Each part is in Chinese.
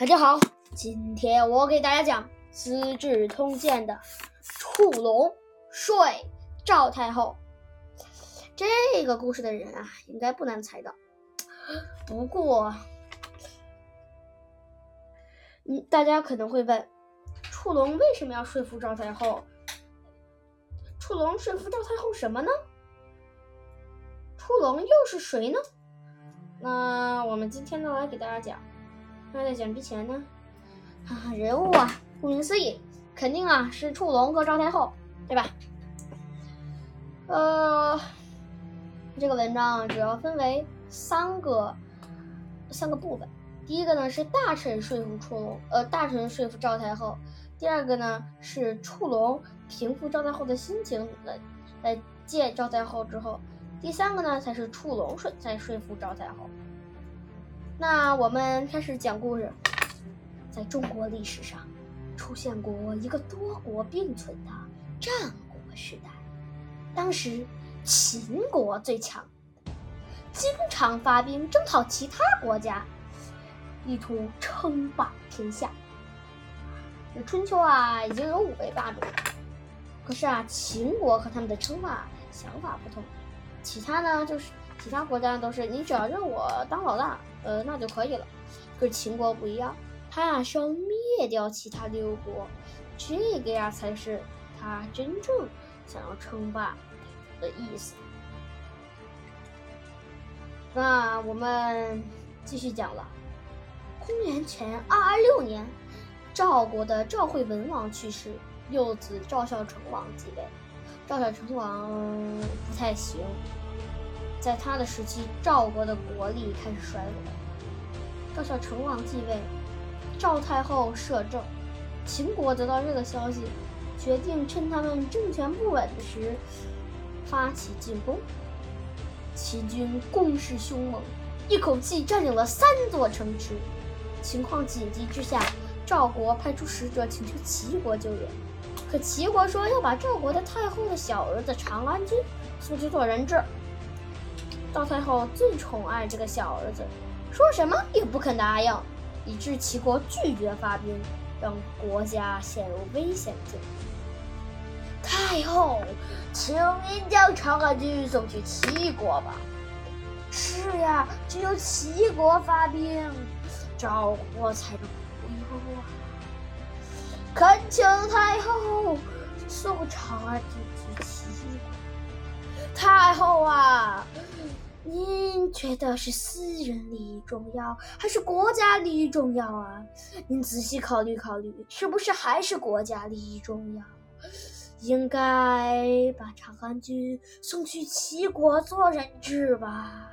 大家好，今天我给大家讲《资治通鉴》的触龙睡赵太后。这个故事的人啊，应该不难猜到。不过，嗯，大家可能会问，触龙为什么要说服赵太后？触龙说服赵太后什么呢？触龙又是谁呢？那我们今天呢，来给大家讲。那在讲之前呢，哈啊，人物啊，顾名思义，肯定啊是触龙和赵太后，对吧？呃，这个文章主要分为三个三个部分。第一个呢是大臣说服触龙，呃，大臣说服赵太后；第二个呢是触龙平复赵太后的心情，来来见赵太后之后；第三个呢才是触龙说在说服赵太后。那我们开始讲故事。在中国历史上，出现过一个多国并存的战国时代。当时秦国最强，经常发兵征讨其他国家，意图称霸天下。这春秋啊，已经有五位霸主。可是啊，秦国和他们的称霸想法不同，其他呢就是。其他国家都是你只要认我当老大，呃，那就可以了。可是秦国不一样，他呀是要灭掉其他六国，这个呀才是他真正想要称霸的意思。那我们继续讲了。公元前二二六年，赵国的赵惠文王去世，幼子赵孝成王继位。赵孝成王不太行。在他的时期，赵国的国力开始衰落。赵孝成王继位，赵太后摄政。秦国得到这个消息，决定趁他们政权不稳时发起进攻。齐军攻势凶猛，一口气占领了三座城池。情况紧急之下，赵国派出使者请求齐国救援。可齐国说要把赵国的太后的小儿子长安君送去做人质。赵太后最宠爱这个小儿子，说什么也不肯答应，以致齐国拒绝发兵，让国家陷入危险境地。太后，请您将长安军送去齐国吧。是呀，只有齐国发兵，赵国才能恢复啊！恳请太后送长安军去齐国。太后啊！您觉得是私人利益重要，还是国家利益重要啊？您仔细考虑考虑，是不是还是国家利益重要？应该把长安君送去齐国做人质吧。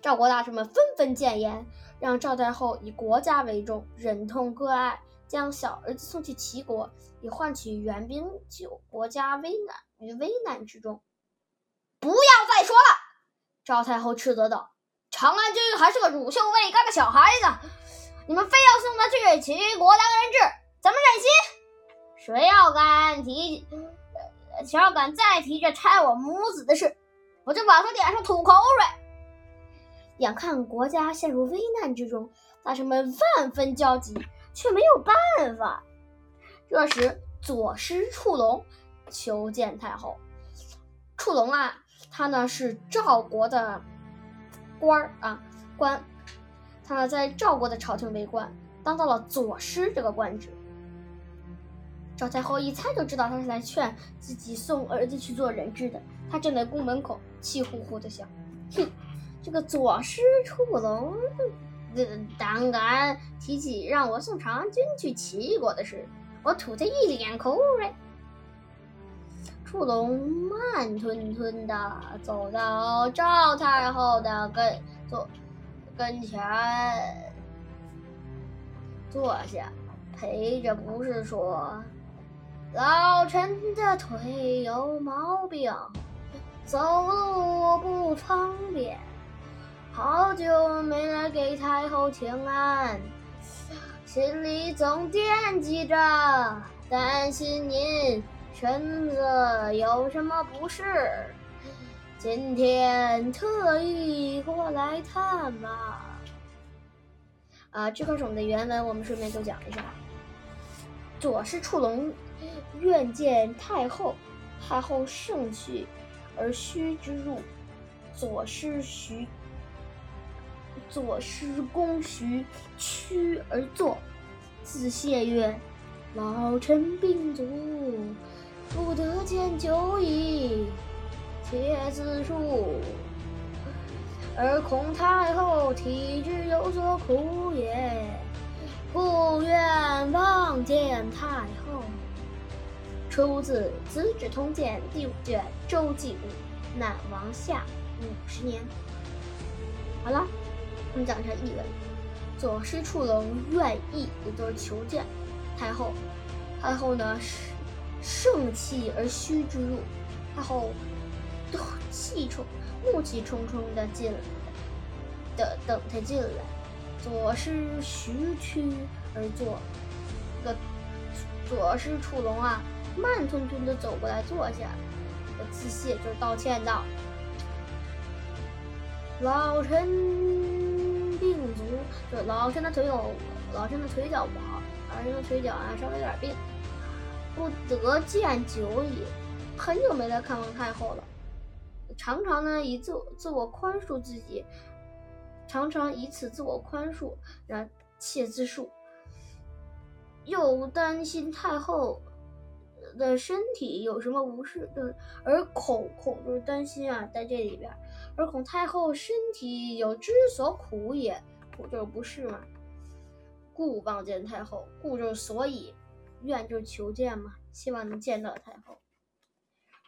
赵国大臣们纷纷谏言，让赵太后以国家为重，忍痛割爱，将小儿子送去齐国，以换取援兵救国家危难于危难之中。赵太后斥责道：“长安君还是个乳臭未干的小孩子，你们非要送他去齐国当人质，怎么忍心？谁要敢提，谁要敢再提这拆我母子的事，我就往他脸上吐口水！”眼看国家陷入危难之中，大臣们万分焦急，却没有办法。这时，左师触龙求见太后。触龙啊！他呢是赵国的官儿啊，官。他呢在赵国的朝廷为官，当到了左师这个官职。赵太后一猜就知道他是来劝自己送儿子去做人质的。他站在宫门口，气呼呼的想：哼，这个左师触龙，胆敢提起让我送长安君去齐国的事，我吐他一脸口水。触龙慢吞吞的走到赵太后的跟坐跟前，坐下，陪着不是说：“老臣的腿有毛病，走路不方便，好久没来给太后请安，心里总惦记着，担心您。”臣子有什么不是？今天特意过来探望。啊，这块种的原文我们顺便就讲一下。左师触龙愿见太后，太后盛气而虚之入。左师徐，左师公徐屈而坐，自谢曰：“老臣病卒，不得见久矣。且自述。”而恐太后体质有所苦也，故愿望见太后。出自《资治通鉴》第五卷《周记录》，南王下五十年。好了，我们讲一下译文。左师触龙愿意，也就是求见太后。太后呢是盛气而虚之入，太后都气冲。怒气冲冲的进来的等他进来，左师徐屈而坐，个左师楚龙啊，慢吞吞的走过来坐下，自谢就是道歉道：“老臣病足，就老臣的腿有老臣的腿脚不好，老臣的腿脚啊稍微有点病，不得见久矣，很久没来看望太后了。”常常呢以自自我宽恕自己，常常以此自我宽恕，然切自述。又担心太后的身体有什么不适，就是而恐恐就是担心啊，在这里边，而恐太后身体有之所苦也，苦就是不适嘛。故望见太后，故就是所以，愿就是求见嘛，希望能见到太后。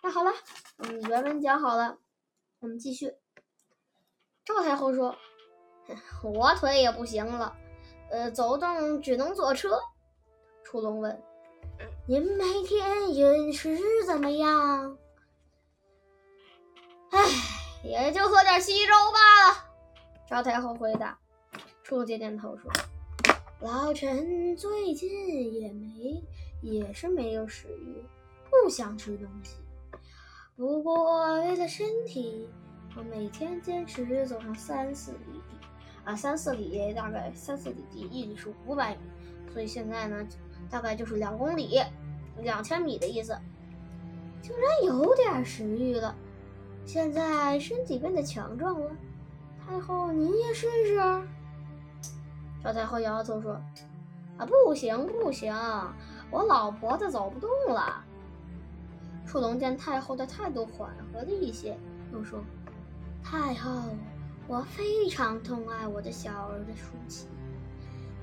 那好了，嗯，原文讲好了，我们继续。赵太后说：“我腿也不行了，呃，走动只能坐车。”楚龙问：“您每天饮食怎么样？”“唉，也就喝点稀粥罢了。”赵太后回答。楚龙点点头说：“老臣最近也没，也是没有食欲，不想吃东西。”不过为了身体，我每天坚持走上三四里地，啊，三四里大概三四里地，一里是五百米，所以现在呢，大概就是两公里，两千米的意思。竟然有点食欲了，现在身体变得强壮了。太后，您也试试。赵太后摇摇头说：“啊，不行不行，我老婆子走不动了。”楚龙见太后的态度缓和了一些，又说：“太后，我非常痛爱我的小儿的舒淇，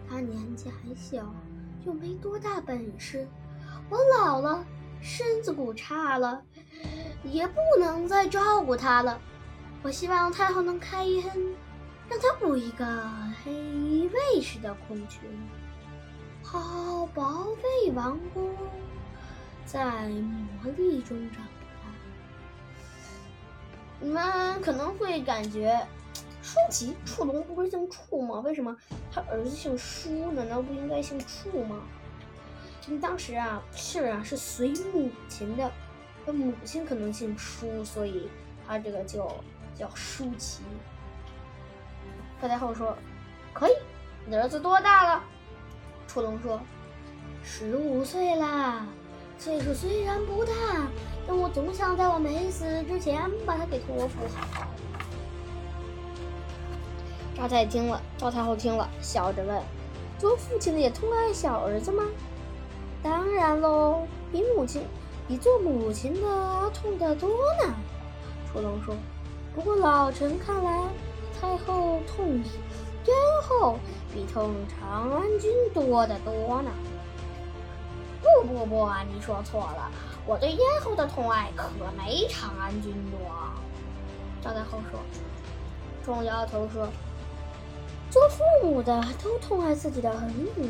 他年纪还小，又没多大本事。我老了，身子骨差了，也不能再照顾他了。我希望太后能开恩，让他补一个黑卫士的空缺，好保卫王宫。”在魔力中长大，你们可能会感觉，舒淇、触龙不是姓触吗？为什么他儿子姓舒？难道不应该姓触吗？因为当时啊，姓啊是随母亲的，他母亲可能姓舒，所以他这个叫叫舒淇。赵太后说：“可以，你的儿子多大了？”触龙说：“十五岁啦。”岁数虽然不大，但我总想在我没死之前把他给托付好。赵太听了，赵太后听了，笑着问：“做父亲的也痛爱小儿子吗？”“当然喽，比母亲，比做母亲的痛得多呢。”楚龙说。“不过老臣看来，太后痛咽后比痛长安君多得多呢。”不不不，你说错了，我对咽后的痛爱可没长安君多。赵太后说。众摇头说：“做父母的都痛爱自己的儿女，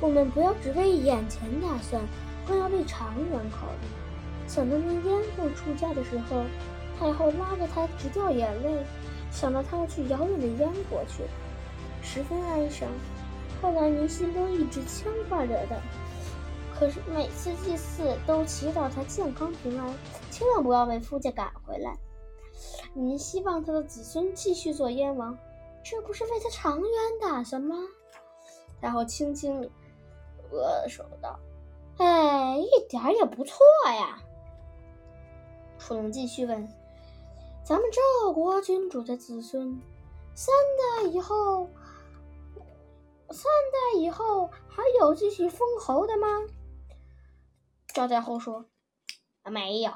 我们不要只为眼前打算，更要为长远考虑。”想到那咽后出嫁的时候，太后拉着他直掉眼泪，想到他要去遥远的燕国去，十分哀伤。后来您心中一直牵挂着的。可是每次祭祀都祈祷他健康平安，千万不要被夫家赶回来。您希望他的子孙继续做燕王，这不是为他长远打算吗？太后轻轻握手道：“哎，一点也不错呀。”楚龙继续问：“咱们赵国君主的子孙，三代以后，三代以后还有继续封侯的吗？”赵太后说：“没有。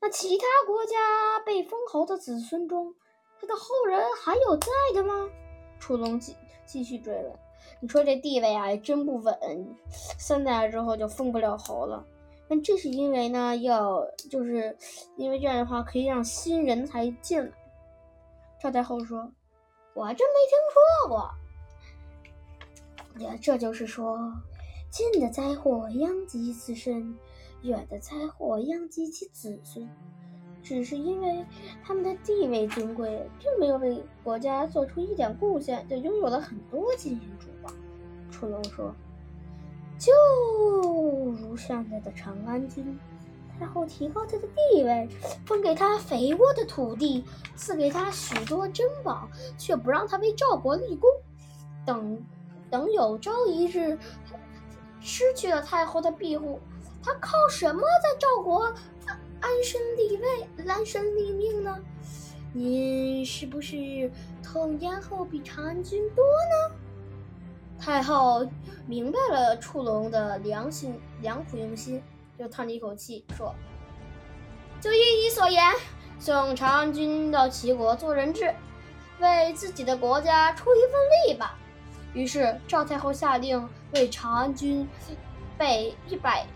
那其他国家被封侯的子孙中，他的后人还有在的吗？”楚龙继继续追问：“你说这地位啊，真不稳，三代之后就封不了侯了。那这是因为呢，要就是因为这样的话，可以让新人才进来。”赵太后说：“我还真没听说过。也这就是说。”近的灾祸殃及自身，远的灾祸殃及其子孙。只是因为他们的地位尊贵，并没有为国家做出一点贡献，就拥有了很多金银珠宝。楚龙说：“就如现在的长安君，太后提高他的地位，分给他肥沃的土地，赐给他许多珍宝，却不让他为赵国立功。等，等有朝一日。”失去了太后的庇护，他靠什么在赵国安身立位、安身立命呢？您是不是痛咽后比长安君多呢？太后明白了楚龙的良心良苦用心，就叹了一口气说：“就依你所言，送长安君到齐国做人质，为自己的国家出一份力吧。”于是赵太后下令为长安君备一百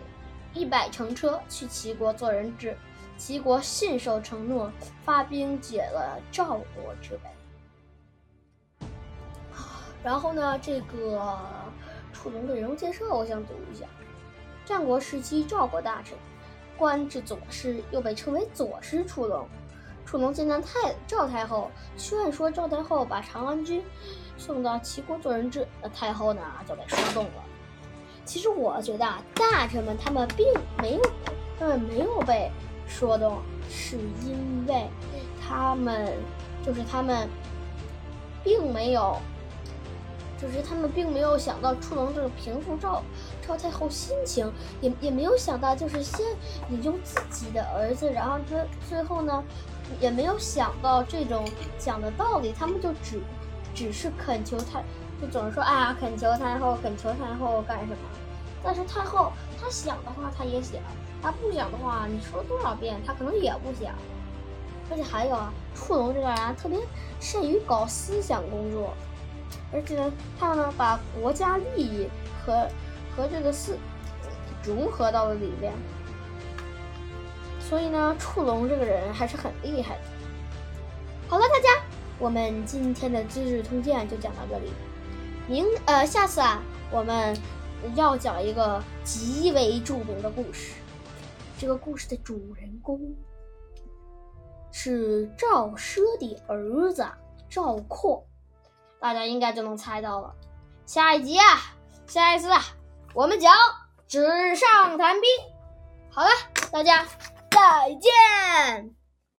一百乘车去齐国做人质，齐国信守承诺，发兵解了赵国之围。然后呢，这个楚龙的人物介绍我想读一下：战国时期赵国大臣，官至左师，又被称为左师楚龙。楚龙见到太赵太后，劝说赵太后把长安君。送到齐国做人质，那太后呢就被说动了。其实我觉得啊，大臣们他们并没有，他们没有被说动，是因为他们就是他们并没有，就是他们并没有想到触龙这个平复赵赵太后心情，也也没有想到就是先引用自己的儿子，然后最最后呢，也没有想到这种讲的道理，他们就只。只是恳求太，就总是说啊，恳求太后，恳求太后干什么？但是太后她想的话，她也想；她不想的话，你说多少遍，她可能也不想。而且还有啊，触龙这个人特别善于搞思想工作，而且呢，他呢把国家利益和和这个四融合到了里面。所以呢，触龙这个人还是很厉害的。好了，大家。我们今天的《资治通鉴》就讲到这里，明呃，下次啊，我们要讲一个极为著名的故事。这个故事的主人公是赵奢的儿子赵括，大家应该就能猜到了。下一集啊，下一次啊，我们讲纸上谈兵。好了，大家再见。